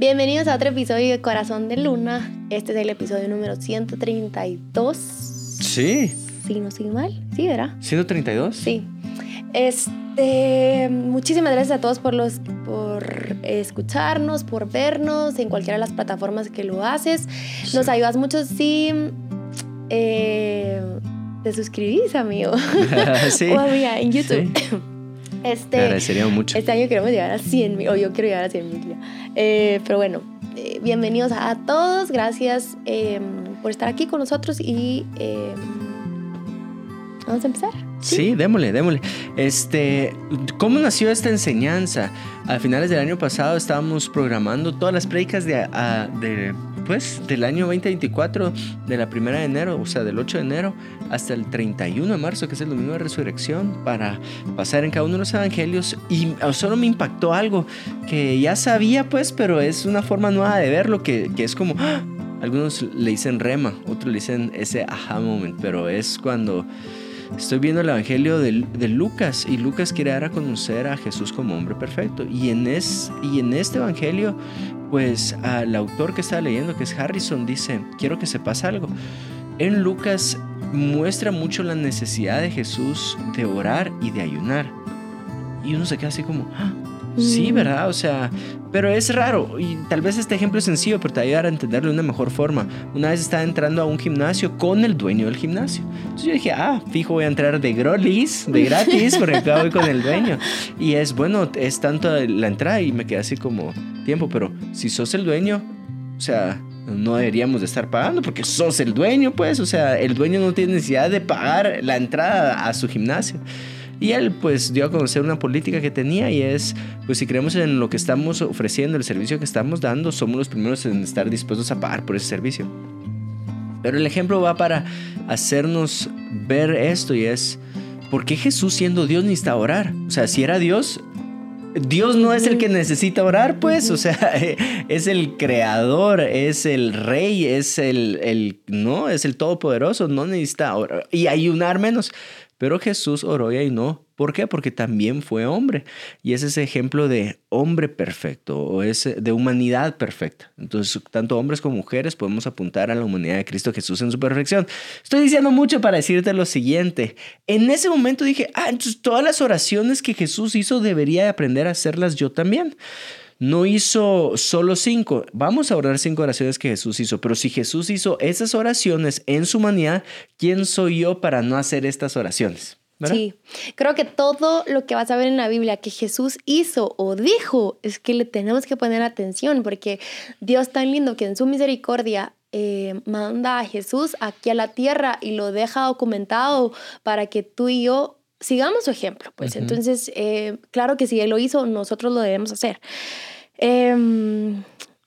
Bienvenidos a otro episodio de Corazón de Luna. Este es el episodio número 132. Sí. Si no estoy mal. Sí, ¿verdad? ¿132? Sí. Este, muchísimas gracias a todos por, los, por escucharnos, por vernos en cualquiera de las plataformas que lo haces. Nos ayudas mucho si eh, te suscribís, amigo. sí. o amiga, en YouTube. Sí. Este, agradeceríamos mucho. Este año queremos llegar a 100 mil, o yo quiero llegar a 100 mil. Eh, pero bueno, eh, bienvenidos a todos. Gracias eh, por estar aquí con nosotros y eh, vamos a empezar. Sí, démosle, démosle. Este, ¿cómo nació esta enseñanza? A finales del año pasado estábamos programando todas las prédicas de, a- de, pues, del año 2024, de la primera de enero, o sea, del 8 de enero hasta el 31 de marzo, que es el domingo de resurrección, para pasar en cada uno de los evangelios. Y solo me impactó algo que ya sabía, pues, pero es una forma nueva de verlo, que, que es como... ¡ah! Algunos le dicen rema, otros le dicen ese aha moment, pero es cuando Estoy viendo el Evangelio de, de Lucas y Lucas quiere dar a conocer a Jesús como hombre perfecto. Y en, es, y en este Evangelio, pues al autor que está leyendo, que es Harrison, dice, quiero que sepas algo. En Lucas muestra mucho la necesidad de Jesús de orar y de ayunar. Y uno se queda así como, "Ah, sí, Mm. ¿verdad? O sea, pero es raro. Y tal vez este ejemplo es sencillo, pero te va a ayudar a entenderlo de una mejor forma. Una vez estaba entrando a un gimnasio con el dueño del gimnasio. Entonces yo dije, ah, fijo, voy a entrar de grolis, de gratis, porque acá voy con el dueño. Y es bueno, es tanto la entrada y me quedé así como tiempo, pero si sos el dueño, o sea, no deberíamos de estar pagando porque sos el dueño, pues, o sea, el dueño no tiene necesidad de pagar la entrada a su gimnasio. Y él pues dio a conocer una política que tenía y es, pues si creemos en lo que estamos ofreciendo, el servicio que estamos dando, somos los primeros en estar dispuestos a pagar por ese servicio. Pero el ejemplo va para hacernos ver esto y es, ¿por qué Jesús siendo Dios necesita orar? O sea, si era Dios, Dios no es el que necesita orar, pues, o sea, es el creador, es el rey, es el, el, no, es el todopoderoso, no necesita orar y ayunar menos. Pero Jesús oró y ayunó. ¿Por qué? Porque también fue hombre. Y es ese ejemplo de hombre perfecto o es de humanidad perfecta. Entonces, tanto hombres como mujeres podemos apuntar a la humanidad de Cristo Jesús en su perfección. Estoy diciendo mucho para decirte lo siguiente. En ese momento dije, ah, entonces todas las oraciones que Jesús hizo debería de aprender a hacerlas yo también. No hizo solo cinco. Vamos a orar cinco oraciones que Jesús hizo. Pero si Jesús hizo esas oraciones en su humanidad, ¿quién soy yo para no hacer estas oraciones? Sí, creo que todo lo que vas a ver en la Biblia que Jesús hizo o dijo es que le tenemos que poner atención porque Dios tan lindo que en su misericordia eh, manda a Jesús aquí a la tierra y lo deja documentado para que tú y yo sigamos su ejemplo. Pues entonces, eh, claro que si Él lo hizo, nosotros lo debemos hacer. Em,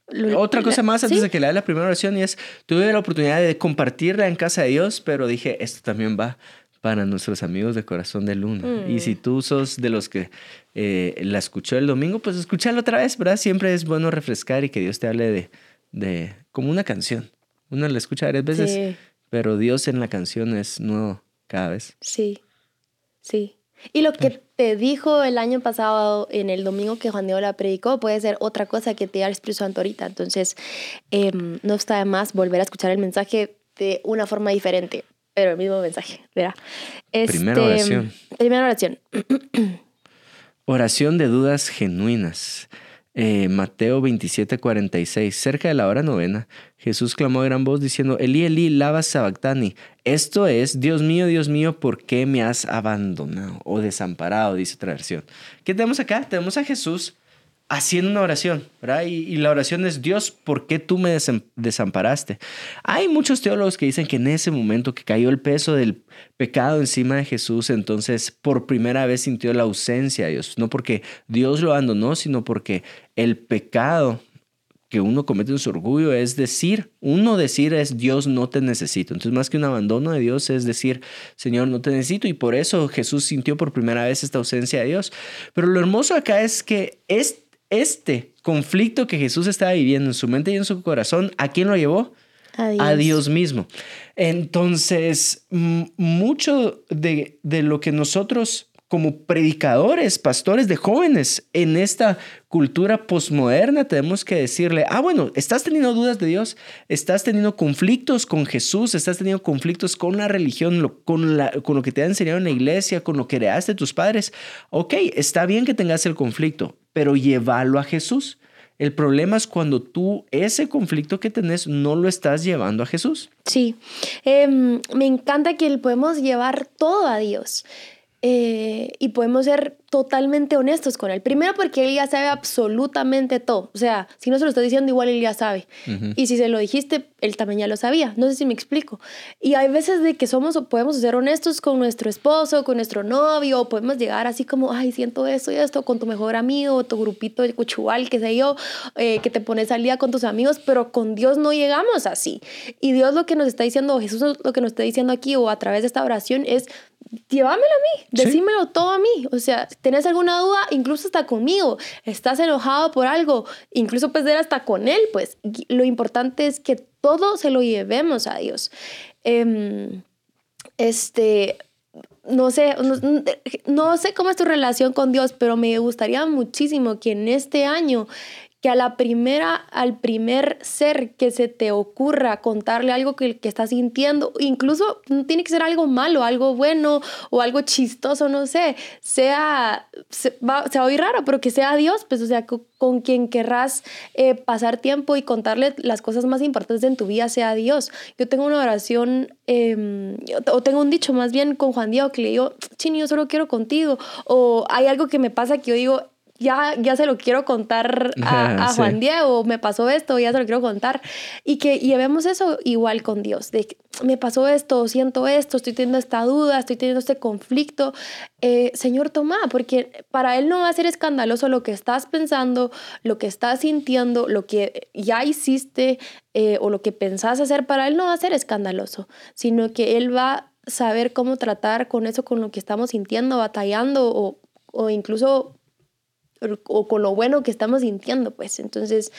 lo- Otra cosa más antes ¿sí? de que le dé la primera oración y es, tuve la oportunidad de compartirla en casa de Dios, pero dije, esto también va para nuestros amigos de Corazón de Luna. Mm. Y si tú sos de los que eh, la escuchó el domingo, pues escúchalo otra vez, ¿verdad? Siempre es bueno refrescar y que Dios te hable de, de como una canción. Uno la escucha varias veces, Sí. pero Dios en la canción es nuevo cada vez. Sí, sí. Y lo que te dijo el año pasado en el domingo que Juan Diego la predicó puede ser otra cosa que te da el Espíritu Santo ahorita. Entonces, em, no está de más volver a escuchar el mensaje de una forma diferente, pero el mismo mensaje, ¿verdad? Primera Este, oración. Primera oración. Oración de dudas genuinas. Eh, Mateo 27, 46. Cerca de la hora novena, Jesús clamó a gran voz diciendo, Eli, Eli, lava sabactani. Esto es, Dios mío, Dios mío, ¿por qué me has abandonado o desamparado? Dice otra versión. ¿Qué tenemos acá? Tenemos a Jesús haciendo una oración, ¿verdad? Y, la oración es, Dios, ¿por qué tú me desamparaste? Hay muchos teólogos que dicen que en ese momento que cayó el peso del pecado encima de Jesús, entonces por primera vez sintió la ausencia de Dios, no porque Dios lo abandonó, sino porque el pecado que uno comete en su orgullo es decir, uno decir es Dios no te necesito. Entonces más que un abandono de Dios es decir, Señor no te necesito y por eso Jesús sintió por primera vez esta ausencia de Dios. Pero lo hermoso acá es que es, este conflicto que Jesús estaba viviendo en su mente y en su corazón, ¿a quién lo llevó? Adiós. a Dios mismo. Entonces, mucho de, de lo que nosotros como predicadores, pastores de jóvenes en esta cultura posmoderna, tenemos que decirle, ah, bueno, estás teniendo dudas de Dios, estás teniendo conflictos con Jesús, estás teniendo conflictos con la religión, con, lo que te ha enseñado en la iglesia, con lo que heredaste de tus padres. Ok, está bien que tengas el conflicto, pero llévalo a Jesús. El problema es cuando tú ese conflicto que tenés no lo estás llevando a Jesús. Sí, em, me encanta que podemos llevar todo a Dios. Eh, y podemos ser totalmente honestos con él. Primero porque él ya sabe absolutamente todo. O sea, si no se lo estoy diciendo, igual él ya sabe. Y si se lo dijiste, él también ya lo sabía. No sé si me explico. Y hay veces de que somos o podemos ser honestos con nuestro esposo, con nuestro novio, o podemos llegar así como, ay, siento esto y esto, con tu mejor amigo, tu grupito de cuchual, qué sé yo, eh, que te pones al día con tus amigos, pero con Dios no llegamos así. Y Dios lo que nos está diciendo, Jesús lo que nos está diciendo aquí o a través de esta oración es, llévamelo a mí, decímelo todo a mí. O sea, ¿tenés alguna duda? Incluso está conmigo. ¿Estás enojado por algo? Incluso pues era hasta con él, pues. Lo importante es que todo se lo llevemos a Dios. Em, este, no sé, no, sé cómo es tu relación con Dios, pero me gustaría muchísimo que en este año que a la primera, al primer ser que se te ocurra contarle algo que, que estás sintiendo, incluso tiene que ser algo malo, algo bueno o algo chistoso, no sé, sea, se va, a oír raro, pero que sea Dios, pues o sea, con, quien querrás eh, pasar tiempo y contarle las cosas más importantes en tu vida, sea Dios. Yo tengo una oración, em, o tengo un dicho más bien con Juan Diego que le digo, Chini, yo solo quiero contigo, o hay algo que me pasa que yo digo, ya, ya se lo quiero contar a, Juan Diego, me pasó esto, ya se lo quiero contar. Y que llevemos eso igual con Dios, de me pasó esto, siento esto, estoy teniendo esta duda, estoy teniendo este conflicto. Eh, Señor, toma, porque para Él no va a ser escandaloso lo que estás pensando, lo que estás sintiendo, lo que ya hiciste eh, o lo que pensás hacer, para Él no va a ser escandaloso, sino que Él va a saber cómo tratar con eso, con lo que estamos sintiendo, batallando o, o incluso o con lo bueno que estamos sintiendo, pues. Entonces,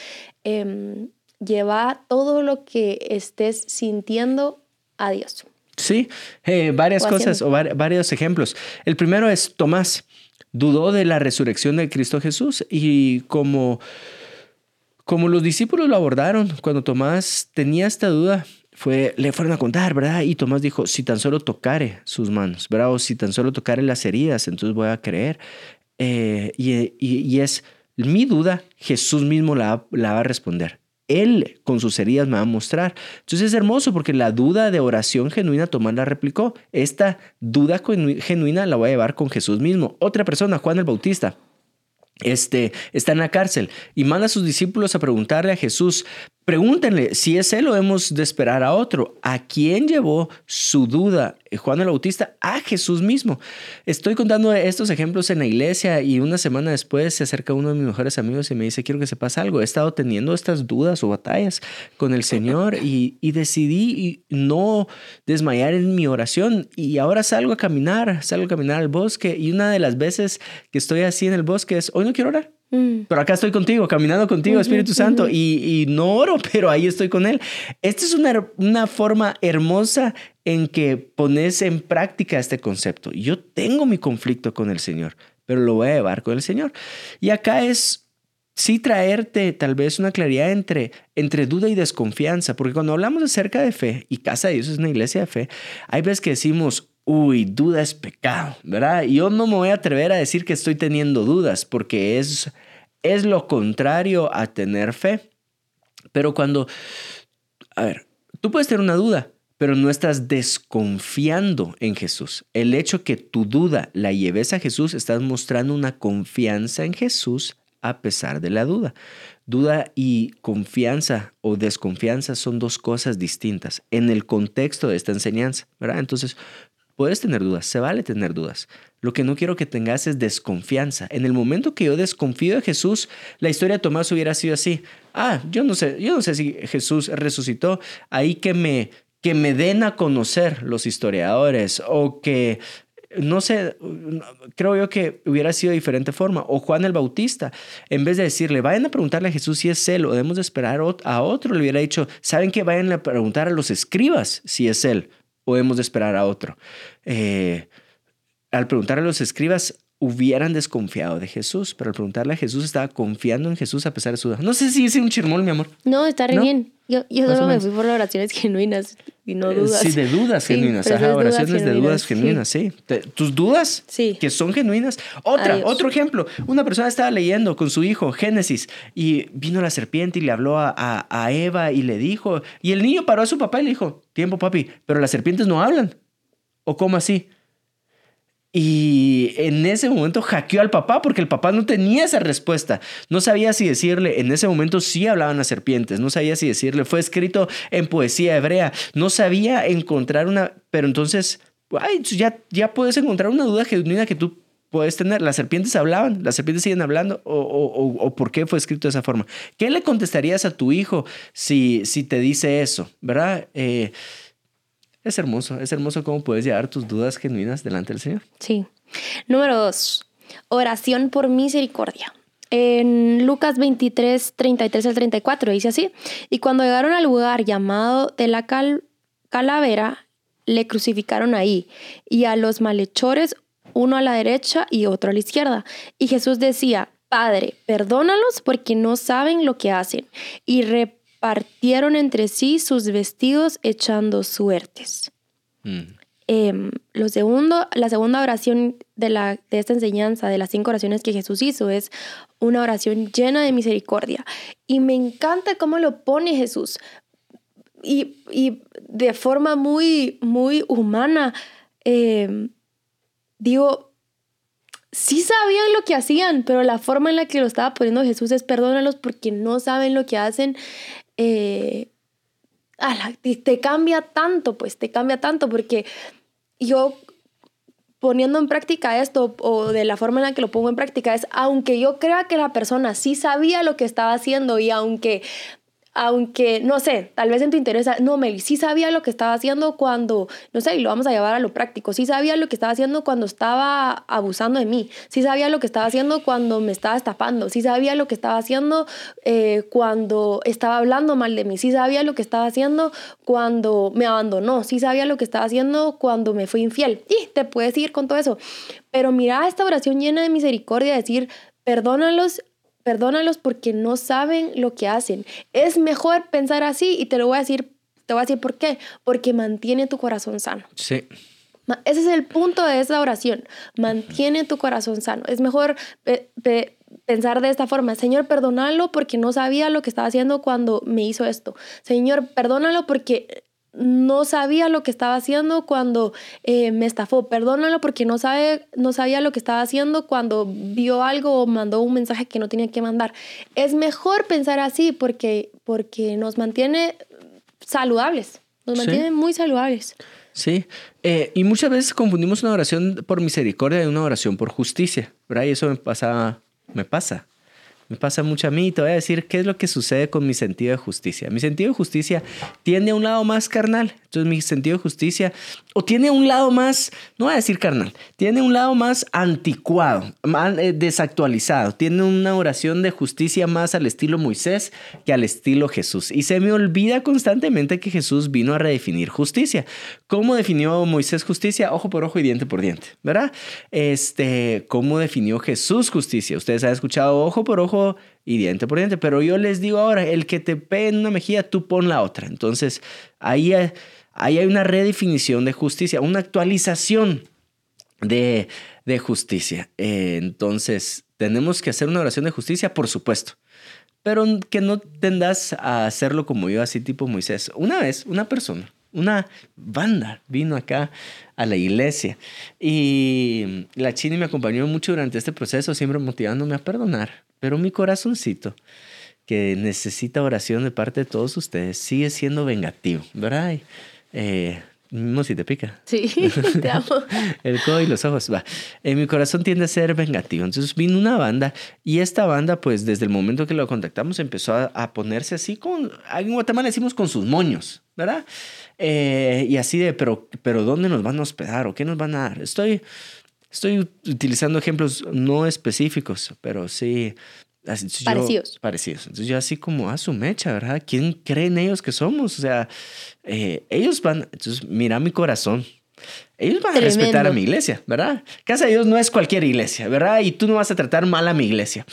em, lleva todo lo que estés sintiendo a Dios. Sí, eh, varias cosas o varios ejemplos. El primero es Tomás. Dudó de la resurrección de Cristo Jesús y como, como los discípulos lo abordaron, cuando Tomás tenía esta duda, fue, le fueron a contar, ¿verdad? Y Tomás dijo, si tan solo tocare sus manos, ¿verdad? O si tan solo tocare las heridas, entonces voy a creer. Eh, y, es mi duda, Jesús mismo la, la va a responder. Él con sus heridas me va a mostrar. Entonces es hermoso porque la duda de oración genuina Tomás la replicó. Esta duda genuina la voy a llevar con Jesús mismo. Otra persona, Juan el Bautista. Este, está en la cárcel y manda a sus discípulos a preguntarle a Jesús, Pregúntenle si es él o hemos de esperar a otro. ¿A quién llevó su duda eh, Juan el Bautista? A Jesús mismo. Estoy contando estos ejemplos en la iglesia y una semana después se acerca uno de mis mejores amigos y me dice, quiero que sepas algo. He estado teniendo estas dudas o batallas con el Señor y, decidí no desmayar en mi oración y ahora salgo a caminar, salgo a caminar al bosque y una de las veces que estoy así en el bosque es, hoy no quiero orar. Mm. Pero acá estoy contigo, caminando contigo, Espíritu Santo, y, no oro, pero ahí estoy con Él. Esta es una, una forma hermosa en que pones en práctica este concepto. Yo tengo mi conflicto con el Señor, pero lo voy a llevar con el Señor. Y acá es sí traerte tal vez una claridad entre, entre duda y desconfianza, porque cuando hablamos acerca de fe, y Casa de Dios es una iglesia de fe, hay veces que decimos, uy, duda es pecado, ¿verdad? Yo no me voy a atrever a decir que estoy teniendo dudas, porque es, es lo contrario a tener fe. Pero cuando, a ver, tú puedes tener una duda, pero no estás desconfiando en Jesús. El hecho que tu duda la lleves a Jesús, estás mostrando una confianza en Jesús a pesar de la duda. Duda y confianza o desconfianza son dos cosas distintas en el contexto de esta enseñanza, ¿verdad? Entonces, Puedes tener dudas, se vale tener dudas. Lo que no quiero que tengas es desconfianza. En el momento que yo desconfío de Jesús, la historia de Tomás hubiera sido así. Ah, yo no sé, yo no sé si Jesús resucitó. Ahí que me, que me den a conocer los historiadores o que no sé, creo yo que hubiera sido de diferente forma. O Juan el Bautista, en vez de decirle, vayan a preguntarle a Jesús si es él o debemos de esperar a otro, le hubiera dicho, ¿saben que Vayan a preguntar a los escribas si es él o hemos de esperar a otro. Eh, al preguntar a los escribas, hubieran desconfiado de Jesús, pero al preguntarle a Jesús estaba confiando en Jesús a pesar de su duda. No sé si es un chirmol, mi amor. No, está re ¿No? bien. Yo, yo solo me fui por oraciones genuinas y no Eh, dudas. Sí, de dudas Sí, genuinas. Ajá, dudas oraciones de dudas genuinas, sí. Tus dudas Sí. que son genuinas. Otra, Adiós. otro ejemplo. Una persona estaba leyendo con su hijo Génesis y vino la serpiente y le habló a, a- a Eva y le dijo, y el niño paró a su papá y le dijo, tiempo papi, pero las serpientes no hablan. ¿O cómo así? Y en ese momento hackeó al papá porque el papá no tenía esa respuesta. No sabía si decirle, en ese momento sí hablaban las serpientes, no sabía si decirle, fue escrito en poesía hebrea, no sabía encontrar una, pero entonces, ay, ya, ya puedes encontrar una duda genuina que tú puedes tener. Las serpientes hablaban, las serpientes siguen hablando, o, o- o- o por qué fue escrito de esa forma. ¿Qué le contestarías a tu hijo si, si te dice eso? ¿Verdad? Eh, es hermoso, es hermoso cómo puedes llevar tus dudas genuinas delante del Señor. Sí. Número dos, oración por misericordia. En Lucas 23, 33 al 34 dice así, y cuando llegaron al lugar llamado de la cal- calavera, le crucificaron ahí, y a los malhechores, uno a la derecha y otro a la izquierda. Y Jesús decía, Padre, perdónalos porque no saben lo que hacen. Y repartieron entre sí sus vestidos echando suertes. Mm. Em, lo segundo, la segunda oración de, la, de esta enseñanza, de las cinco oraciones que Jesús hizo, es una oración llena de misericordia. Y me encanta cómo lo pone Jesús. Y, y de forma muy, muy humana, em, digo, sí sabían lo que hacían, pero la forma en la que lo estaba poniendo Jesús es perdónalos porque no saben lo que hacen. Eh, te cambia tanto, pues te cambia tanto porque yo poniendo en práctica esto o de la forma en la que lo pongo en práctica es aunque yo crea que la persona sí sabía lo que estaba haciendo y aunque aunque, no sé, tal vez en tu interés, no, Meli, sí sabía lo que estaba haciendo cuando, no sé, y lo vamos a llevar a lo práctico, sí sabía lo que estaba haciendo cuando estaba abusando de mí, sí sabía lo que estaba haciendo cuando me estaba estafando, sí sabía lo que estaba haciendo eh, cuando estaba hablando mal de mí, sí sabía lo que estaba haciendo cuando me abandonó, sí sabía lo que estaba haciendo cuando me fui infiel, y te puedes ir con todo eso, pero mira esta oración llena de misericordia, decir, perdónalos perdónalos porque no saben lo que hacen. Es mejor pensar así y te lo voy a decir, te voy a decir por qué, porque mantiene tu corazón sano. Sí. Ese es el punto de esa oración. Mantiene tu corazón sano. Es mejor pe- pe- pensar de esta forma. Señor, perdónalo porque no sabía lo que estaba haciendo cuando me hizo esto. Señor, perdónalo porque no sabía lo que estaba haciendo cuando eh, me estafó. Perdónalo porque no, sabe, no sabía lo que estaba haciendo cuando vio algo o mandó un mensaje que no tenía que mandar. Es mejor pensar así porque, porque nos mantiene saludables. Nos Sí. mantiene muy saludables. Sí, eh, y muchas veces confundimos una oración por misericordia y una oración por justicia, ¿verdad? Y eso me pasa, me pasa, me pasa mucho a mí. y Te voy a decir qué es lo que sucede con mi sentido de justicia. Mi sentido de justicia tiende a un lado más carnal. Entonces mi sentido de justicia, o tiene un lado más, no voy a decir carnal, tiene un lado más anticuado, más eh, desactualizado. Tiene una oración de justicia más al estilo Moisés que al estilo Jesús. Y se me olvida constantemente que Jesús vino a redefinir justicia. ¿Cómo definió Moisés justicia? Ojo por ojo y diente por diente, ¿verdad? Este, ¿cómo definió Jesús justicia? Ustedes han escuchado ojo por ojo y diente por diente, pero yo les digo ahora, el que te pegue en una mejilla, tú pon la otra. Entonces, ahí, hay- ahí hay una redefinición de justicia, una actualización de, de justicia. Eh, entonces, tenemos que hacer una oración de justicia, por supuesto. Pero que no tendas a hacerlo como yo, así tipo Moisés. Una vez, una persona, una banda vino acá a la iglesia y la Chini me acompañó mucho durante este proceso, siempre motivándome a perdonar. Pero mi corazoncito, que necesita oración de parte de todos ustedes, sigue siendo vengativo, ¿verdad? Eh, mismo si te pica. Sí, te amo. El codo y los ojos, va. En mi corazón tiende a ser vengativo. Entonces vino una banda y esta banda, pues desde el momento que lo contactamos, empezó a, a ponerse así con, en Guatemala decimos con sus moños, ¿verdad? Eh, y así de, pero, pero ¿dónde nos van a hospedar o qué nos van a dar? Estoy, estoy utilizando ejemplos no específicos, pero sí. Así, yo- Parecidos. parecidos. Entonces yo así como a su mecha, ¿verdad? ¿Quién creen ellos que somos? O sea, eh, ellos van, entonces mira mi corazón, Ellos van a respetar a mi iglesia, ¿verdad? Casa de Dios no es cualquier iglesia, ¿verdad? Y tú no vas a tratar mal a mi iglesia.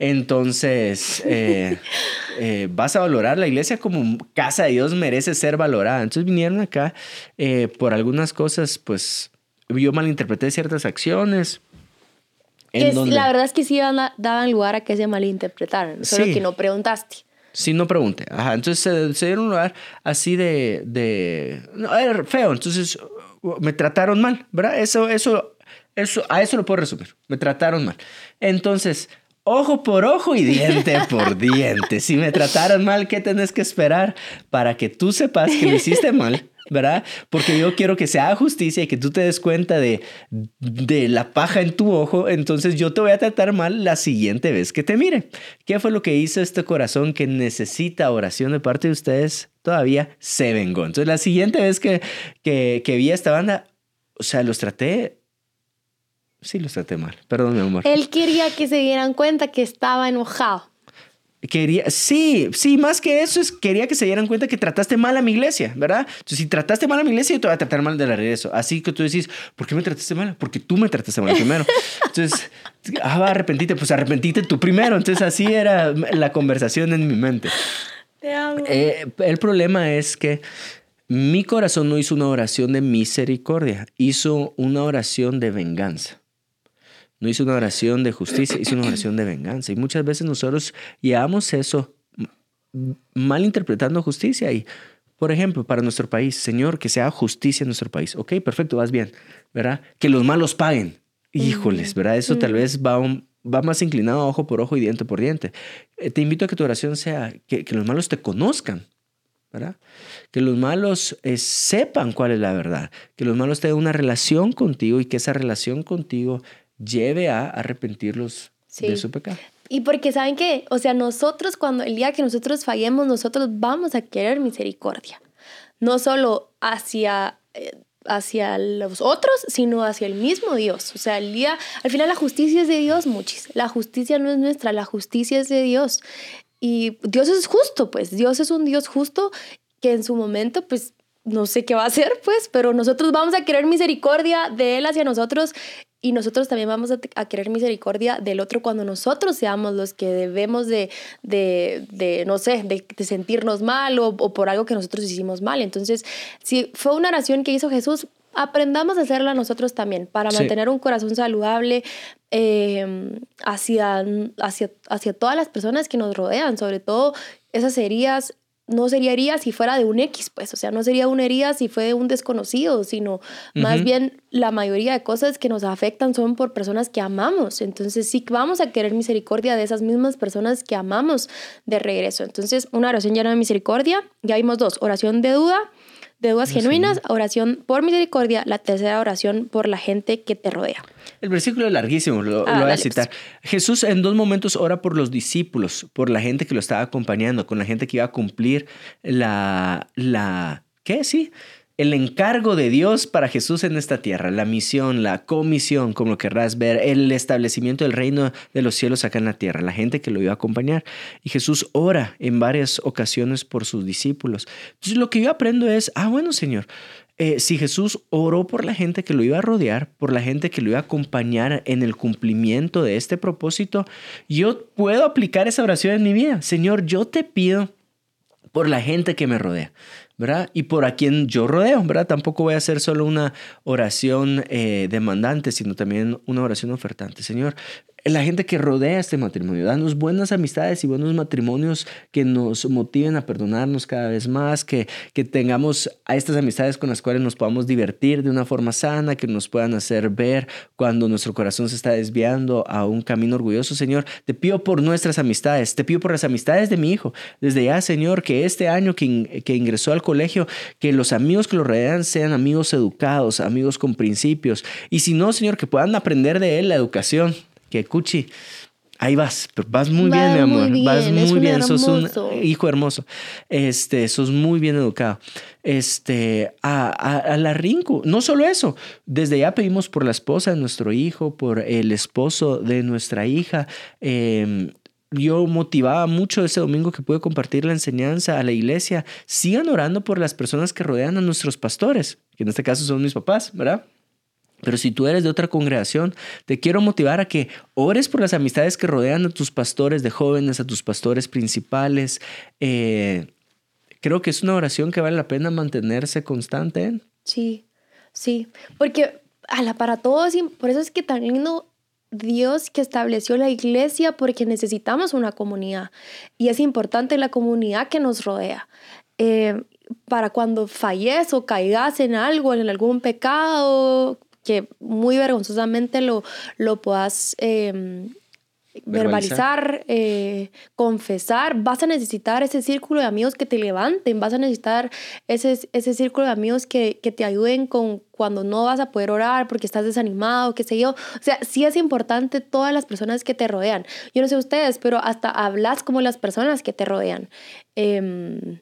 Entonces, eh, eh, vas a valorar la iglesia como casa de Dios merece ser valorada. Entonces vinieron acá eh, por algunas cosas, pues yo malinterpreté ciertas acciones. La verdad es que sí daban lugar a que se malinterpretaran, solo que no preguntaste. Sí, no pregunté. Ajá, entonces se, dieron lugar así de, de no, era feo. Entonces me trataron mal, ¿verdad? Eso, eso, eso, a eso lo puedo resumir. Me trataron mal. Entonces, ojo por ojo y diente por diente. Si me trataron mal, ¿qué tenés que esperar para que tú sepas que lo hiciste mal? ¿Verdad? Porque yo quiero que se haga justicia y que tú te des cuenta de, de la paja en tu ojo, entonces yo te voy a tratar mal la siguiente vez que te mire. ¿Qué fue lo que hizo este corazón que necesita oración de parte de ustedes? Todavía se vengó. Entonces la siguiente vez que, que, que vi a esta banda, o sea, los traté Sí, los traté mal. Perdón, mi amor. Él quería que se dieran cuenta que estaba enojado. Quería, sí, sí, más que eso es quería que se dieran cuenta que trataste mal a mi iglesia, ¿verdad? Entonces, si trataste mal a mi iglesia, yo te voy a tratar mal de la regreso. Así que tú decís, ¿por qué me trataste mal? Porque tú me trataste mal primero. Entonces, ah, va, arrepentite, pues arrepentite tú primero. Entonces, así era la conversación en mi mente. Te amo. Eh, el problema es que mi corazón no hizo una oración de misericordia, hizo una oración de venganza. No hizo una oración de justicia, hizo una oración de venganza. Y muchas veces nosotros llevamos eso malinterpretando justicia. Y, por ejemplo, para nuestro país, Señor, que sea justicia en nuestro país. Ok, perfecto, vas bien, ¿verdad? Que los malos paguen. Híjoles, ¿verdad? Eso tal vez va, va más inclinado ojo por ojo y diente por diente. Eh, te invito a que tu oración sea que, los malos te conozcan, ¿verdad? Que los malos eh, sepan cuál es la verdad, que los malos tengan una relación contigo y que esa relación contigo lleve a arrepentirlos de su pecado. Y porque saben que, o sea, nosotros cuando el día que nosotros fallemos, nosotros vamos a querer misericordia. No solo hacia, eh, hacia los otros, sino hacia el mismo Dios. O sea, el día, al final la justicia es de Dios, muchis. La justicia no es nuestra, la justicia es de Dios. Y Dios es justo, pues Dios es un Dios justo que en su momento, pues no sé qué va a hacer, pues, pero nosotros vamos a querer misericordia de Él hacia nosotros y nosotros también vamos a, querer misericordia del otro cuando nosotros seamos los que debemos de, de, no sé, de, sentirnos mal o, por algo que nosotros hicimos mal. Entonces, si fue una oración que hizo Jesús, aprendamos a hacerla nosotros también para mantener un corazón saludable eh, hacia, hacia, hacia todas las personas que nos rodean, sobre todo esas heridas no sería herida si fuera de un X, pues, o sea, no sería una herida si fue de un desconocido, sino más bien la mayoría de cosas que nos afectan son por personas que amamos. Entonces sí vamos a querer misericordia de esas mismas personas que amamos de regreso. Entonces, una oración llena de misericordia, ya vimos dos, oración de duda, de dudas genuinas, oración por misericordia, la tercera oración por la gente que te rodea. El versículo es larguísimo, lo, ah, voy a citar. Pues. Jesús en dos momentos ora por los discípulos, por la gente que lo estaba acompañando, con la gente que iba a cumplir la, la, ¿qué? Sí, el encargo de Dios para Jesús en esta tierra, la misión, la comisión, como lo querrás ver, el establecimiento del reino de los cielos acá en la tierra, la gente que lo iba a acompañar. Y Jesús ora en varias ocasiones por sus discípulos. Entonces lo que yo aprendo es, ah, bueno, Señor, eh, si Jesús oró por la gente que lo iba a rodear, por la gente que lo iba a acompañar en el cumplimiento de este propósito, yo puedo aplicar esa oración en mi vida. Señor, yo te pido por la gente que me rodea. ¿verdad? Y por a quien yo rodeo, ¿verdad? Tampoco voy a hacer solo una oración eh, demandante, sino también una oración ofertante. Señor, la gente que rodea este matrimonio. Danos buenas amistades y buenos matrimonios que nos motiven a perdonarnos cada vez más, que, que tengamos a estas amistades con las cuales nos podamos divertir de una forma sana, que nos puedan hacer ver cuando nuestro corazón se está desviando a un camino orgulloso. Señor, te pido por nuestras amistades, te pido por las amistades de mi hijo. Desde ya, Señor, que este año que, que ingresó al colegio, que los amigos que lo rodean sean amigos educados, amigos con principios. Y si no, Señor, que puedan aprender de él la educación que Cuchi, ahí vas, vas muy bien, mi amor, vas muy bien, sos un hijo hermoso, este, sos muy bien educado. Este, a, a, la Rinku, no solo eso, desde ya pedimos por la esposa de nuestro hijo, por el esposo de nuestra hija, eh, yo motivaba mucho ese domingo que pude compartir la enseñanza a la iglesia. Sigan orando por las personas que rodean a nuestros pastores. que en este caso son mis papás, ¿verdad? Pero si tú eres de otra congregación, te quiero motivar a que ores por las amistades que rodean a tus pastores de jóvenes, a tus pastores principales. Eh, creo que es una oración que vale la pena mantenerse constante. Sí, sí, porque la para todos, por eso es que tan lindo Dios que estableció la iglesia porque necesitamos una comunidad y es importante la comunidad que nos rodea. Eh, para cuando falles o caigas en algo, en algún pecado, que muy vergonzosamente lo, lo puedas em, verbalizar, eh, confesar, vas a necesitar ese círculo de amigos que te levanten, vas a necesitar ese, ese círculo de amigos que, que, te ayuden con cuando no vas a poder orar porque estás desanimado, qué sé yo. O sea, sí es importante todas las personas que te rodean. Yo no sé ustedes, pero hasta hablas como las personas que te rodean. Em,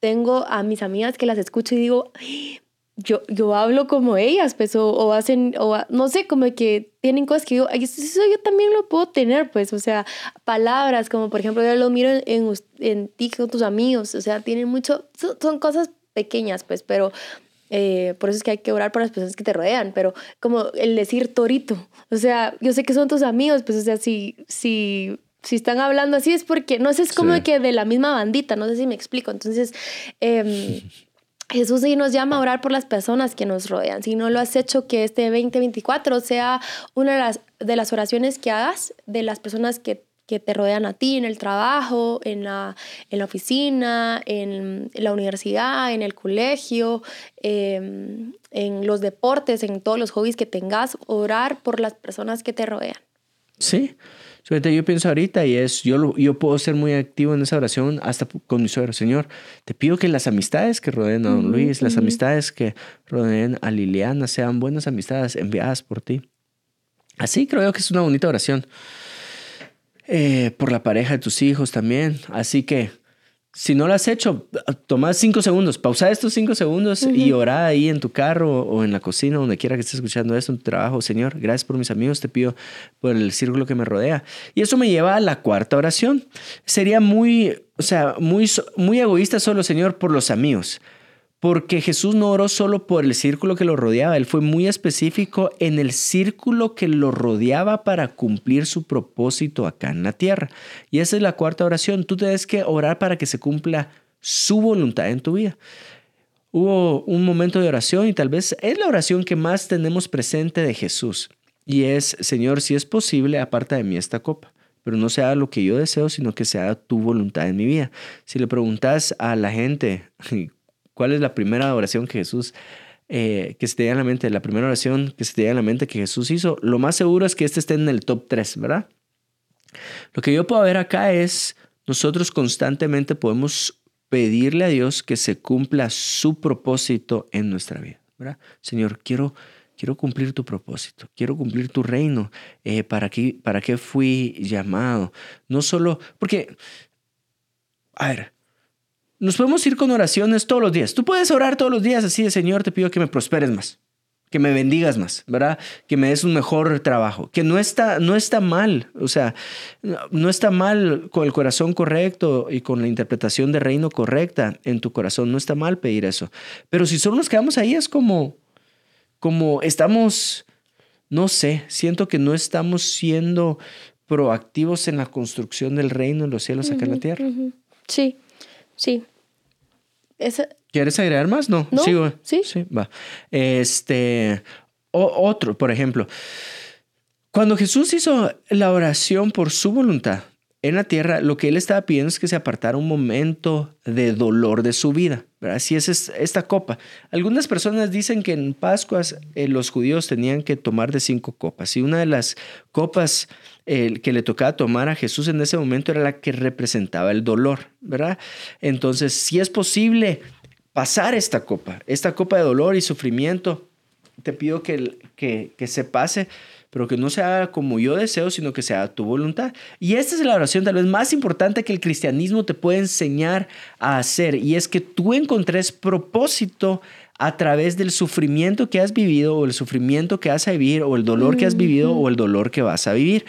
tengo a mis amigas que las escucho y digo, yo, yo hablo como ellas, pues, o, hacen, o no sé, como que tienen cosas que digo, eso yo también lo puedo tener, pues, o sea, palabras, como por ejemplo, yo lo miro en, en, ti con tus amigos, o sea, tienen mucho, son, cosas pequeñas, pues, pero eh, por eso es que hay que orar por las personas que te rodean, pero como el decir torito, o sea, yo sé que son tus amigos, pues, o sea, si, si si están hablando así es porque, no sé, es como que de la misma bandita, no sé si me explico. Entonces, eh, Jesús sí nos llama a orar por las personas que nos rodean. Si no lo has hecho, que este 2024 sea una de las, de las oraciones que hagas de las personas que, te rodean a ti en el trabajo, en la, en la oficina, en, la universidad, en el colegio, em, en los deportes, en todos los hobbies que tengas. Orar por las personas que te rodean. Sí yo pienso ahorita y es, yo, yo puedo ser muy activo en esa oración hasta con mi suegro. Señor, te pido que las amistades que rodeen a don Luis, las amistades que rodeen a Liliana sean buenas amistades enviadas por ti. Así creo que es una bonita oración. Eh, por la pareja de tus hijos también. Así que si no lo has hecho, toma cinco segundos, pausa estos cinco segundos y ora ahí en tu carro o en la cocina, donde quiera que estés escuchando esto, en tu trabajo. Señor, gracias por mis amigos, te pido por el círculo que me rodea. Y eso me lleva a la cuarta oración. Sería muy, o sea, muy, muy egoísta solo, Señor, por los amigos porque Jesús no oró solo por el círculo que lo rodeaba, él fue muy específico en el círculo que lo rodeaba para cumplir su propósito acá en la tierra. Y esa es la cuarta oración, tú tienes que orar para que se cumpla su voluntad en tu vida. Hubo un momento de oración y tal vez es la oración que más tenemos presente de Jesús. Y es, Señor, si es posible, aparta de mí esta copa pero no sea lo que yo deseo, sino que sea tu voluntad en mi vida. Si le preguntas a la gente ¿Cuál es la primera oración que Jesús, eh, que se te diga en la mente? La primera oración que se te diga en la mente que Jesús hizo. Lo más seguro es que este esté en el top 3, ¿verdad? Lo que yo puedo ver acá es, nosotros constantemente podemos pedirle a Dios que se cumpla su propósito en nuestra vida, ¿verdad? Señor, quiero, quiero cumplir tu propósito, quiero cumplir tu reino, eh, ¿para, qué, ¿para qué fui llamado? No solo, porque, a ver, nos podemos ir con oraciones todos los días. Tú puedes orar todos los días así de Señor, te pido que me prosperes más, que me bendigas más, ¿verdad? Que me des un mejor trabajo, que no está, no está mal, o sea, no está mal con el corazón correcto y con la interpretación de reino correcta en tu corazón, no está mal pedir eso. Pero si solo nos quedamos ahí es como, como estamos, no sé, siento que no estamos siendo proactivos en la construcción del reino en los cielos acá en la tierra. Sí, sí. ¿Quieres agregar más? No, sigo. Sí. Sí, va. Este, otro, por ejemplo, cuando Jesús hizo la oración por su voluntad en la tierra, lo que él estaba pidiendo es que se apartara un momento de dolor de su vida. ¿Verdad? Así es esta copa. Algunas personas dicen que en Pascuas eh, los judíos tenían que tomar de cinco copas y una de las copas que le tocaba tomar a Jesús en ese momento era la que representaba el dolor, ¿verdad? Entonces, si es posible pasar esta copa, esta copa de dolor y sufrimiento, te pido que, que, que se pase, pero que no se haga como yo deseo, sino que sea tu voluntad. Y esta es la oración tal vez más importante que el cristianismo te puede enseñar a hacer, y es que tú encontres propósito a través del sufrimiento que has vivido o el sufrimiento que vas a vivir o el dolor que has vivido o el dolor que vas a vivir.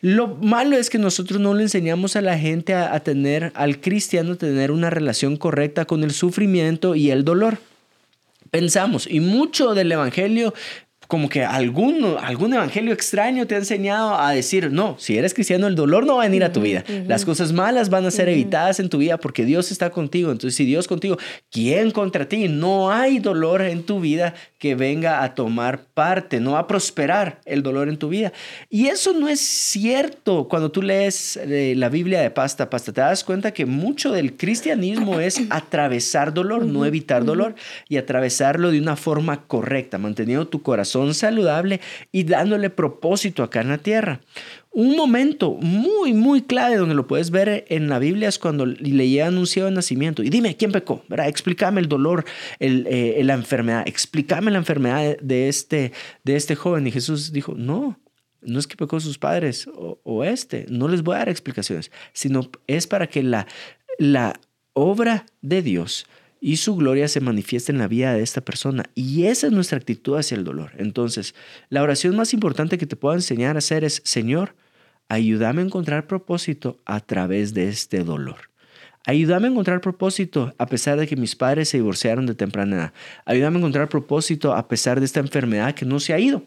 Lo malo es que nosotros no le enseñamos a la gente a, tener, al cristiano, tener una relación correcta con el sufrimiento y el dolor. pensamos. Y mucho del Evangelio como que algún, algún evangelio extraño te ha enseñado a decir, no, si eres cristiano el dolor no va a venir a tu vida. Las cosas malas van a ser evitadas en tu vida porque Dios está contigo. Entonces, si Dios contigo, ¿quién contra ti? No hay dolor en tu vida que venga a tomar parte, no va a prosperar el dolor en tu vida. Y eso no es cierto cuando tú lees eh, la Biblia de pasta pasta. Te das cuenta que mucho del cristianismo es atravesar dolor, no evitar dolor y atravesarlo de una forma correcta, manteniendo tu corazón saludable y dándole propósito acá en la tierra. Un momento muy, muy clave donde lo puedes ver en la Biblia es cuando le llega anunciado el nacimiento. Y dime, ¿quién pecó? ¿Verdad? Explícame el dolor, el, eh, la enfermedad. Explícame la enfermedad de este, de este joven. Y Jesús dijo, no, no es que pecó sus padres o, o, este. No les voy a dar explicaciones, sino es para que la, la obra de Dios y su gloria se manifiesta en la vida de esta persona. Y esa es nuestra actitud hacia el dolor. Entonces, la oración más importante que te puedo enseñar a hacer es, Señor, ayúdame a encontrar propósito a través de este dolor. Ayúdame a encontrar propósito a pesar de que mis padres se divorciaron de temprana edad. Ayúdame a encontrar propósito a pesar de esta enfermedad que no se ha ido.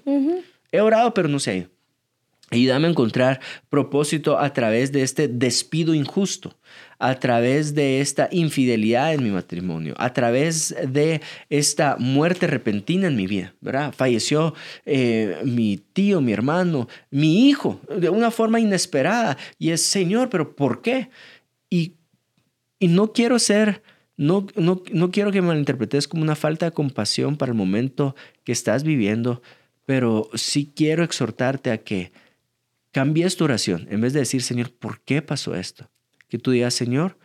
He orado, pero no se ha ido. Ayúdame a encontrar propósito a través de este despido injusto, a través de esta infidelidad en mi matrimonio, a través de esta muerte repentina en mi vida, ¿verdad? Falleció eh, mi tío, mi hermano, mi hijo, de una forma inesperada. Y es, Señor, pero ¿por qué? Y, y no quiero ser... No, no, no quiero que me malinterpretes como una falta de compasión para el momento que estás viviendo, pero sí quiero exhortarte a que cambies tu oración. En vez de decir, Señor, ¿por qué pasó esto? Que tú digas, Señor,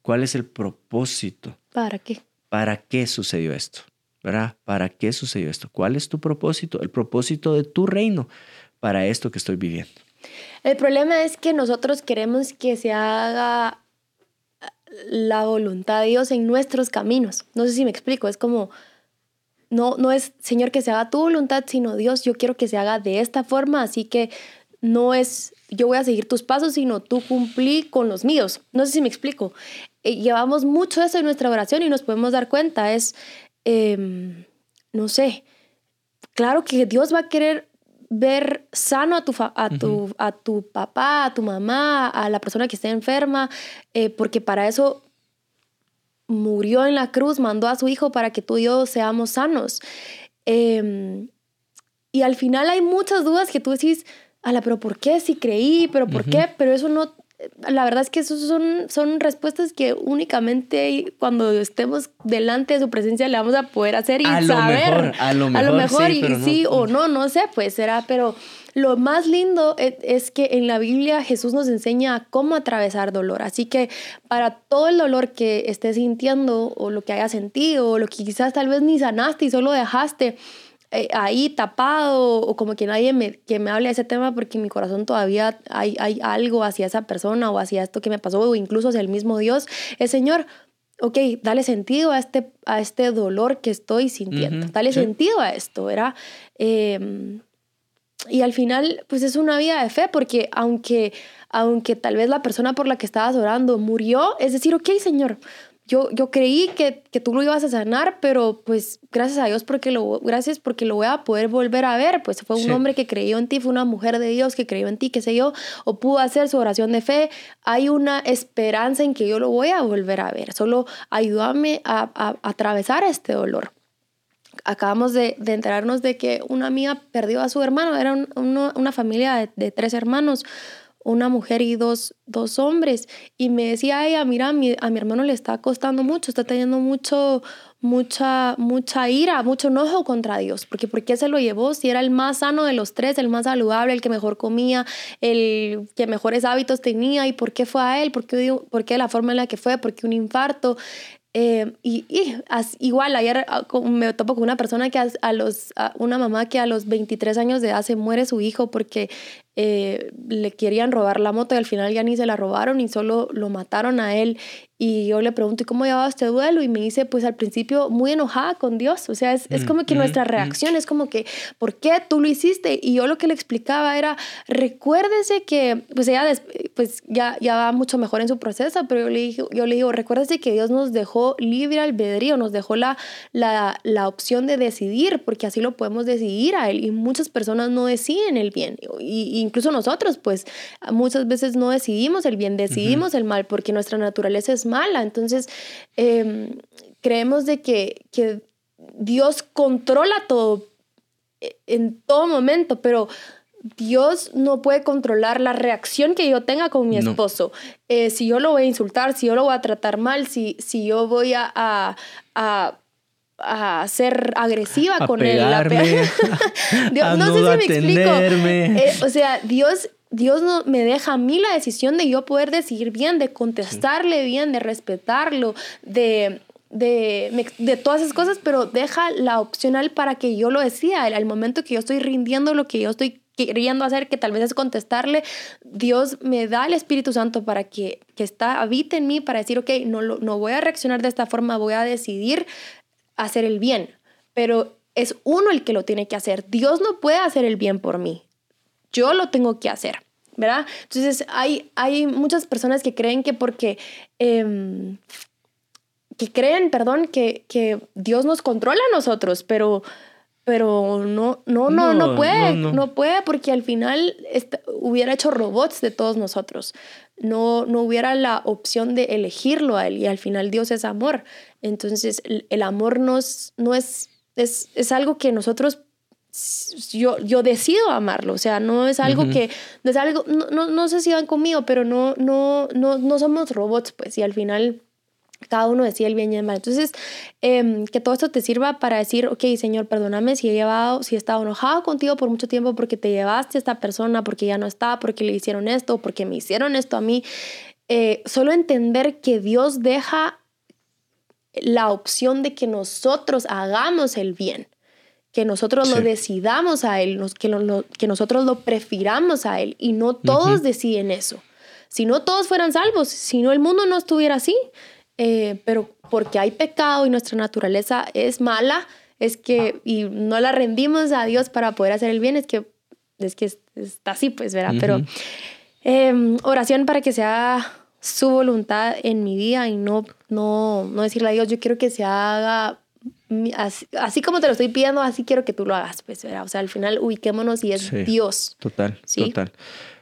¿cuál es el propósito? ¿Para qué? ¿Para qué sucedió esto? ¿Verdad? ¿Para qué sucedió esto? ¿Cuál es tu propósito? El propósito de tu reino para esto que estoy viviendo. El problema es que nosotros queremos que se haga la voluntad de Dios en nuestros caminos. No sé si me explico, es como, no, no es, Señor, que se haga tu voluntad, sino Dios, yo quiero que se haga de esta forma, así que no es yo voy a seguir tus pasos, sino tú cumplí con los míos. No sé si me explico. Eh, llevamos mucho eso en nuestra oración y nos podemos dar cuenta. Es, em, no sé, claro que Dios va a querer ver sano a tu, a, tu, a tu papá, a tu mamá, a la persona que esté enferma, eh, porque para eso murió en la cruz, mandó a su hijo para que tú y yo seamos sanos. Em, y al final hay muchas dudas que tú decís, ala, pero ¿por qué? Sí creí, pero ¿por qué? Pero eso no, la verdad es que eso son, son respuestas que únicamente cuando estemos delante de su presencia le vamos a poder hacer y a saber. Lo mejor, a lo mejor, a lo mejor sí, y sí o no, no sé, pues será, pero lo más lindo e, es que en la Biblia Jesús nos enseña cómo atravesar dolor. Así que para todo el dolor que estés sintiendo o lo que hayas sentido o lo que quizás tal vez ni sanaste y solo dejaste, eh, ahí tapado o como que nadie me, que me hable de ese tema porque en mi corazón todavía hay, hay algo hacia esa persona o hacia esto que me pasó o incluso hacia el mismo Dios, el Señor, ok, dale sentido a este, a este dolor que estoy sintiendo, dale sentido a esto, ¿verdad? Em, y al final, pues es una vida de fe, porque aunque, aunque tal vez la persona por la que estabas orando murió, es decir, ok, Señor, yo, yo creí que, que, tú lo ibas a sanar, pero pues gracias a Dios porque lo, gracias porque lo voy a poder volver a ver, pues fue un hombre que creyó en ti, fue una mujer de Dios que creyó en ti, qué sé yo, o pudo hacer su oración de fe, hay una esperanza en que yo lo voy a volver a ver, solo ayúdame a, a, atravesar este dolor. Acabamos de, de, enterarnos de que una amiga perdió a su hermano, era una familia de, de tres hermanos, una mujer y dos, dos hombres. Y me decía ella, mira, a mi, a mi hermano le está costando mucho, está teniendo mucho, mucha, mucha ira, mucho enojo contra Dios. Porque ¿por qué se lo llevó? Si era el más sano de los tres, el más saludable, el que mejor comía, el que mejores hábitos tenía. ¿Y por qué fue a él? ¿Por qué, la forma en la que fue? ¿Por qué un infarto? Eh, y, igual ayer ah, me topo con una persona que a, los, una mamá que a los 23 años de edad se muere su hijo porque eh, le querían robar la moto y al final ya ni se la robaron y solo lo mataron a él. Y yo le pregunto, ¿y cómo llevaba este duelo? Y me dice, pues al principio muy enojada con Dios. O sea, es, es como que Mm, nuestra mm, reacción es como que, ¿por qué tú lo hiciste? Y yo lo que le explicaba era, recuérdese que, pues ella pues ya, ya va mucho mejor en su proceso, pero yo le, dije, yo le digo, recuérdese que Dios nos dejó libre albedrío, nos dejó la, la, la opción de decidir, porque así lo podemos decidir a Él. Y muchas personas no deciden el bien. Y, y incluso nosotros, pues muchas veces no decidimos el bien, decidimos el mal, porque nuestra naturaleza es mala. Entonces, eh, creemos de que, que Dios controla todo eh, en todo momento, pero Dios no puede controlar la reacción que yo tenga con mi No. esposo. Eh, si yo lo voy a insultar, si yo lo voy a tratar mal, si, si yo voy a, a, a- a ser agresiva A con él. a pegarme, Dios- a no, no sé si me explico. atenderme. Eh, o sea, Dios, Dios no, me deja a mí la decisión de yo poder decidir bien, de contestarle bien, de respetarlo, de, de, me- de todas esas cosas, pero deja la opcional para que yo lo decida. Al, momento que yo estoy rindiendo lo que yo estoy queriendo hacer, que tal vez es contestarle, Dios me da el Espíritu Santo para que, que está, habite en mí, para decir, ok, no, no voy a reaccionar de esta forma, voy a decidir hacer el bien. Pero es uno el que lo tiene que hacer. Dios no puede hacer el bien por mí yo lo tengo que hacer, ¿verdad? Entonces hay, hay muchas personas que creen que porque, em, que creen, perdón, que, que Dios nos controla a nosotros, pero, pero no, no, no, no, No, puede, no, no, no. puede porque al final est- hubiera hecho robots de todos nosotros. No, no hubiera la opción de elegirlo a él y al final Dios es amor. Entonces el, el amor nos, no es, es, es algo que nosotros yo, yo decido amarlo, o sea, no es algo Ujú. que, no es algo, no, no, no sé si van conmigo, pero no, no, no, no somos robots, pues, y al final cada uno decide el bien y el mal. Entonces, em, que todo esto te sirva para decir, ok, Señor, perdóname si he llevado, si he estado enojado contigo por mucho tiempo porque te llevaste a esta persona, porque ya no está, porque le hicieron esto, porque me hicieron esto a mí. Eh, solo entender que Dios deja la opción de que nosotros hagamos el bien que nosotros lo decidamos a Él, que, lo- lo- que nosotros lo prefiramos a Él y no todos Ujú. deciden eso. Si no todos fueran salvos, si no el mundo no estuviera así, eh, pero porque hay pecado y nuestra naturaleza es mala, es que, y no la rendimos a Dios para poder hacer el bien, es que, es que es- está así, pues, ¿verdad? Pero Ujú. eh, oración para que sea su voluntad en mi vida y no, no, no decirle a Dios, yo quiero que se haga así, así como te lo estoy pidiendo, así quiero que tú lo hagas, pues, ¿verdad? O sea, al final ubiquémonos y es Sí. Dios. Total, ¿Sí? total.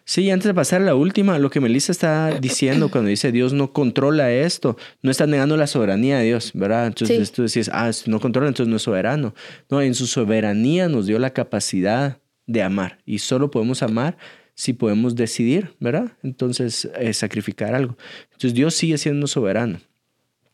Sí, antes de pasar a la última, lo que Melissa está diciendo cuando dice Dios no controla esto, no está negando la soberanía de Dios, ¿verdad? Entonces Sí. tú decís, ah, no controla, entonces no es soberano. No, en su soberanía nos dio la capacidad de amar y solo podemos amar si podemos decidir, ¿verdad? Entonces, eh, sacrificar algo. Entonces Dios sigue siendo soberano.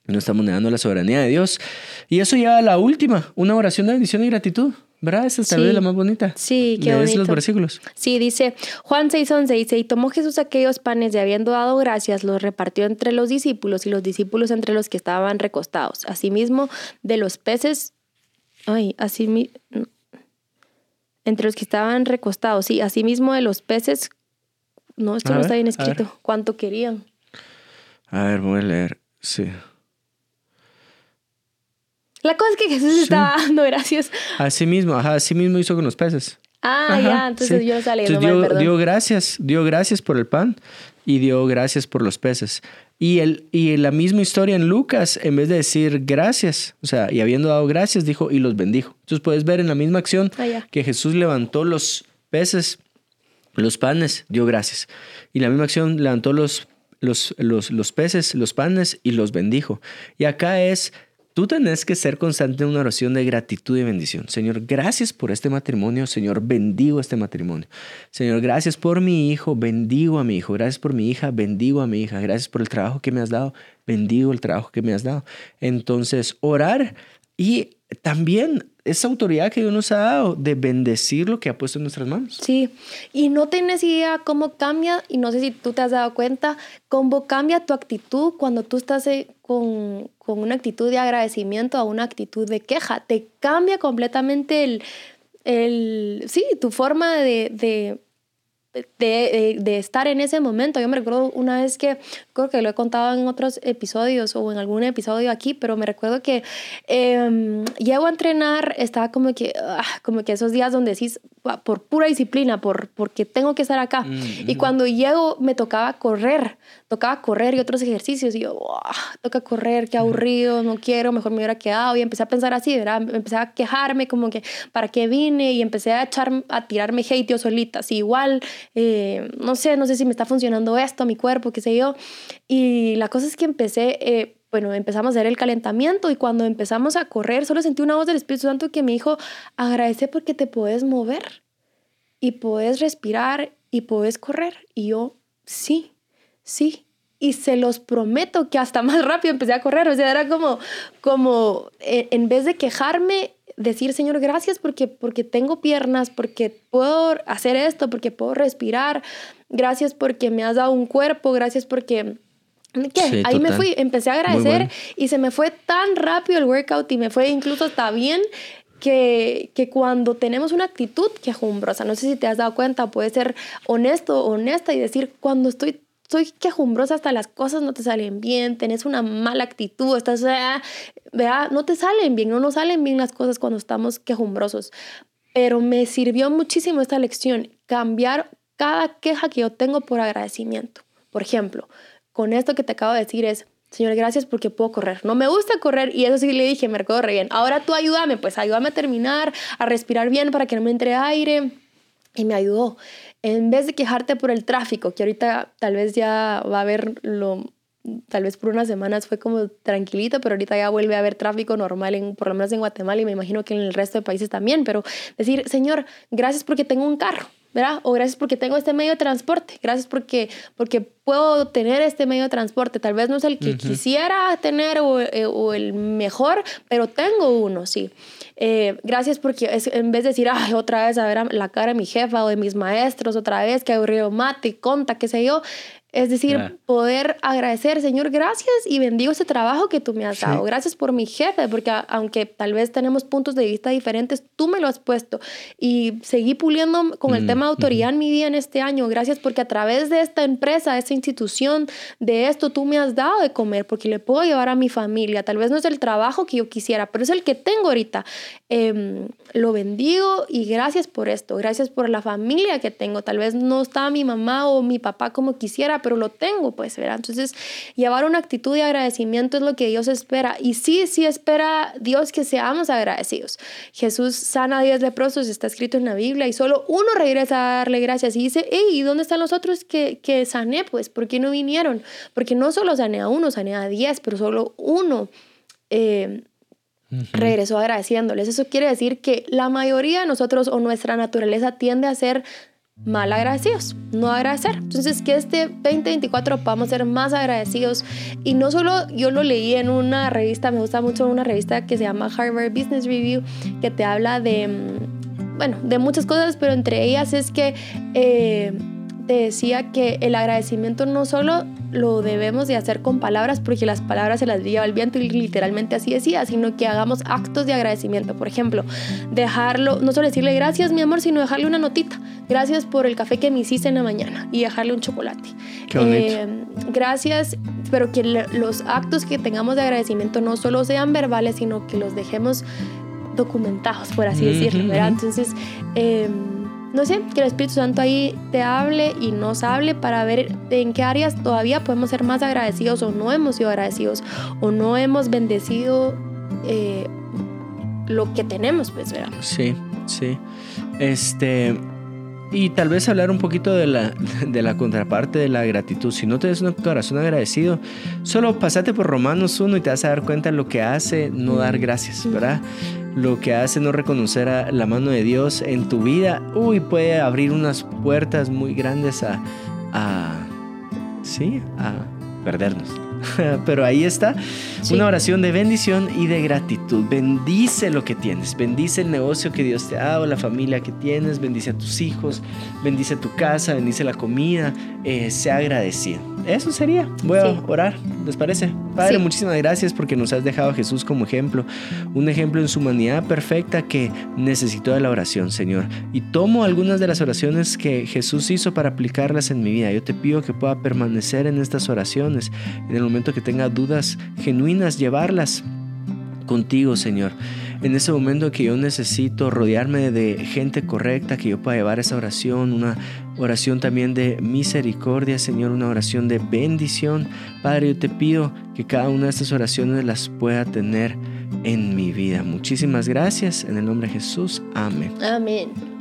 No estamos negando la soberanía de Dios. Y eso lleva a la última, una oración de bendición y gratitud, ¿verdad? Esta es tal Sí. vez la más bonita. Sí, qué Lees bonito. los versículos. Sí, dice Juan 6:11, dice, y tomó Jesús aquellos panes y habiendo dado gracias, los repartió entre los discípulos y los discípulos entre los que estaban recostados. Asimismo, de los peces, ay, así mi- entre los que estaban recostados, sí, asimismo de los peces, no, esto A no ver, está bien escrito, cuánto querían. A ver, voy a leer. Sí. La cosa es que Jesús Sí. estaba dando gracias. Así mismo, ajá, así mismo hizo con los peces. Ah, Ajá, ya, entonces sí. yo no leyendo Entonces dio, dio gracias, dio gracias por el pan y dio gracias por los peces. Y, el, y la misma historia en Lucas, en vez de decir gracias, o sea, y habiendo dado gracias, dijo y los bendijo. Entonces puedes ver en la misma acción Ah, que Jesús levantó los peces, los panes, dio gracias. Y la misma acción levantó los, los, los, los peces, los panes y los bendijo. Y acá es, tú tenés que ser constante en una oración de gratitud y bendición. Señor, gracias por este matrimonio. Señor, bendigo este matrimonio. Señor, gracias por mi hijo, bendigo a mi hijo. Gracias por mi hija, bendigo a mi hija. Gracias por el trabajo que me has dado, bendigo el trabajo que me has dado. Entonces, orar y también esa autoridad que Dios nos ha dado de bendecir lo que ha puesto en nuestras manos. Sí, y no tienes idea cómo cambia, y no sé si tú te has dado cuenta, cómo cambia tu actitud cuando tú estás eh, con, una actitud de agradecimiento a una actitud de queja. Te cambia completamente el, el sí, tu forma de, de, de, estar en ese momento. Yo me recuerdo una vez que, creo que lo he contado en otros episodios o en algún episodio aquí, pero me recuerdo que eh, llego a entrenar, estaba como que, ah, como que esos días donde decís, por pura disciplina, por, porque tengo que estar acá. Mm, y cuando llego me tocaba correr, tocaba correr y otros ejercicios y yo, toca correr, qué aburrido, no quiero, mejor me hubiera quedado. Y empecé a pensar así, ¿verdad? Empecé a quejarme como que, ¿para qué vine? Y empecé a echar, a tirarme hate yo solita, así igual eh, no sé, no sé si me está funcionando esto a mi cuerpo, qué sé yo. Y la cosa es que empecé, eh, bueno, empezamos a hacer el calentamiento y cuando empezamos a correr, solo sentí una voz del Espíritu Santo que me dijo, agradece porque te puedes mover y puedes respirar y puedes correr. Y yo, sí, sí. Y se los prometo que hasta más rápido empecé a correr. O sea, era como, como eh, en vez de quejarme, decir, Señor, gracias porque, porque tengo piernas, porque puedo hacer esto, porque puedo respirar, gracias porque me has dado un cuerpo, gracias porque... ¿Qué? Ahí me fui, empecé a agradecer y se me fue tan rápido el workout y me fue incluso tan bien que, que, cuando tenemos una actitud quejumbrosa, no sé si te has dado cuenta, puede ser honesto honesta y decir, cuando estoy soy quejumbrosa hasta las cosas no te salen bien, tenés una mala actitud, estás, vea, no te salen bien, no nos salen bien las cosas cuando estamos quejumbrosos. Pero me sirvió muchísimo esta lección, cambiar cada queja que yo tengo por agradecimiento. Por ejemplo, con esto que te acabo de decir es, Señor, gracias porque puedo correr. No me gusta correr y eso sí le dije, me corre bien. Ahora tú ayúdame, pues ayúdame a terminar, a respirar bien para que no me entre aire. Y me ayudó en vez de quejarte por el tráfico, que ahorita tal vez ya va a haber lo, tal vez por unas semanas fue como tranquilito, pero ahorita ya vuelve a haber tráfico normal, en, por lo menos en Guatemala y me imagino que en el resto de países también, pero decir, Señor, gracias porque tengo un carro. ¿Verdad? O gracias porque tengo este medio de transporte, gracias porque, porque puedo tener este medio de transporte. Tal vez no es el que quisiera tener o, eh, o, el mejor, pero tengo uno, sí. Eh, gracias porque es, en vez de decir, Ay, otra vez a ver la cara de mi jefa o de mis maestros, otra vez que aburrido mate, conta, qué sé yo, es decir, poder agradecer, Señor, gracias y bendigo ese trabajo que tú me has dado. Gracias por mi jefe, porque aunque tal vez tenemos puntos de vista diferentes, tú me lo has puesto. Y seguí puliendo con el mm, tema de autoridad en mi vida en este año. Gracias porque a través de esta empresa, de esta institución, de esto, tú me has dado de comer, porque le puedo llevar a mi familia. Tal vez no es el trabajo que yo quisiera, pero es el que tengo ahorita. Em, lo bendigo y gracias por esto. Gracias por la familia que tengo. Tal vez no está mi mamá o mi papá como quisiera, pero lo tengo, pues, ¿verdad? Entonces, llevar una actitud de agradecimiento es lo que Dios espera. Y sí, sí espera Dios que seamos agradecidos. Jesús sana a 10 leprosos, está escrito en la Biblia, y solo uno regresa a darle gracias y dice, hey, ¿y dónde están los otros que, que sané? Pues, ¿por qué no vinieron? Porque no solo sané a uno, sané a 10, pero solo uno. Eh, regresó agradeciéndoles. Eso quiere decir que la mayoría de nosotros o nuestra naturaleza tiende a ser mal agradecidos, no agradecer. Entonces, que este 2024 podamos ser más agradecidos. Y no solo yo lo leí en una revista, me gusta mucho una revista que se llama Harvard Business Review, que te habla de, mm, bueno, de muchas cosas, pero entre ellas es que... Eh, te decía que el agradecimiento no solo lo debemos de hacer con palabras porque las palabras se las lleva el viento y literalmente así decía, sino que hagamos actos de agradecimiento. Por ejemplo, dejarlo, no solo decirle gracias mi amor, sino dejarle una notita. Gracias por el café que me hiciste en la mañana y dejarle un chocolate. Eh, gracias, pero que los actos que tengamos de agradecimiento no solo sean verbales, sino que los dejemos documentados, por así decirlo, ¿verdad? Entonces, eh, no sé, que el Espíritu Santo ahí te hable y nos hable para ver en qué áreas todavía podemos ser más agradecidos o no hemos sido agradecidos o no hemos bendecido eh, lo que tenemos, pues, ¿verdad? Sí, sí. Este. Y tal vez hablar un poquito de la, de la contraparte de la gratitud. Si no tienes un corazón agradecido, solo pasate por Romanos 1 y te vas a dar cuenta de lo que hace no dar gracias, ¿verdad? Lo que hace no reconocer a la mano de Dios en tu vida, uy, puede abrir unas puertas muy grandes a, a sí, a perdernos. pero ahí está. Una oración de bendición y de gratitud. Bendice lo que tienes. Bendice el negocio que Dios te ha dado, la familia que tienes. Bendice a tus hijos. Bendice tu casa. Bendice la comida. Eh, sea agradecido. Eso sería. Voy a orar. ¿Les parece? Padre, muchísimas gracias porque nos has dejado a Jesús como ejemplo. Un ejemplo en su humanidad perfecta que necesitó de la oración, Señor. Y tomo algunas de las oraciones que Jesús hizo para aplicarlas en mi vida. Yo te pido que pueda permanecer en estas oraciones. En el momento que tenga dudas genuinas, llevarlas contigo, Señor. En ese momento que yo necesito rodearme de gente correcta, que yo pueda llevar esa oración, una oración también de misericordia, Señor, una oración de bendición. Padre, yo te pido que cada una de estas oraciones las pueda tener en mi vida. Muchísimas gracias. En el nombre de Jesús. Amén. Amén.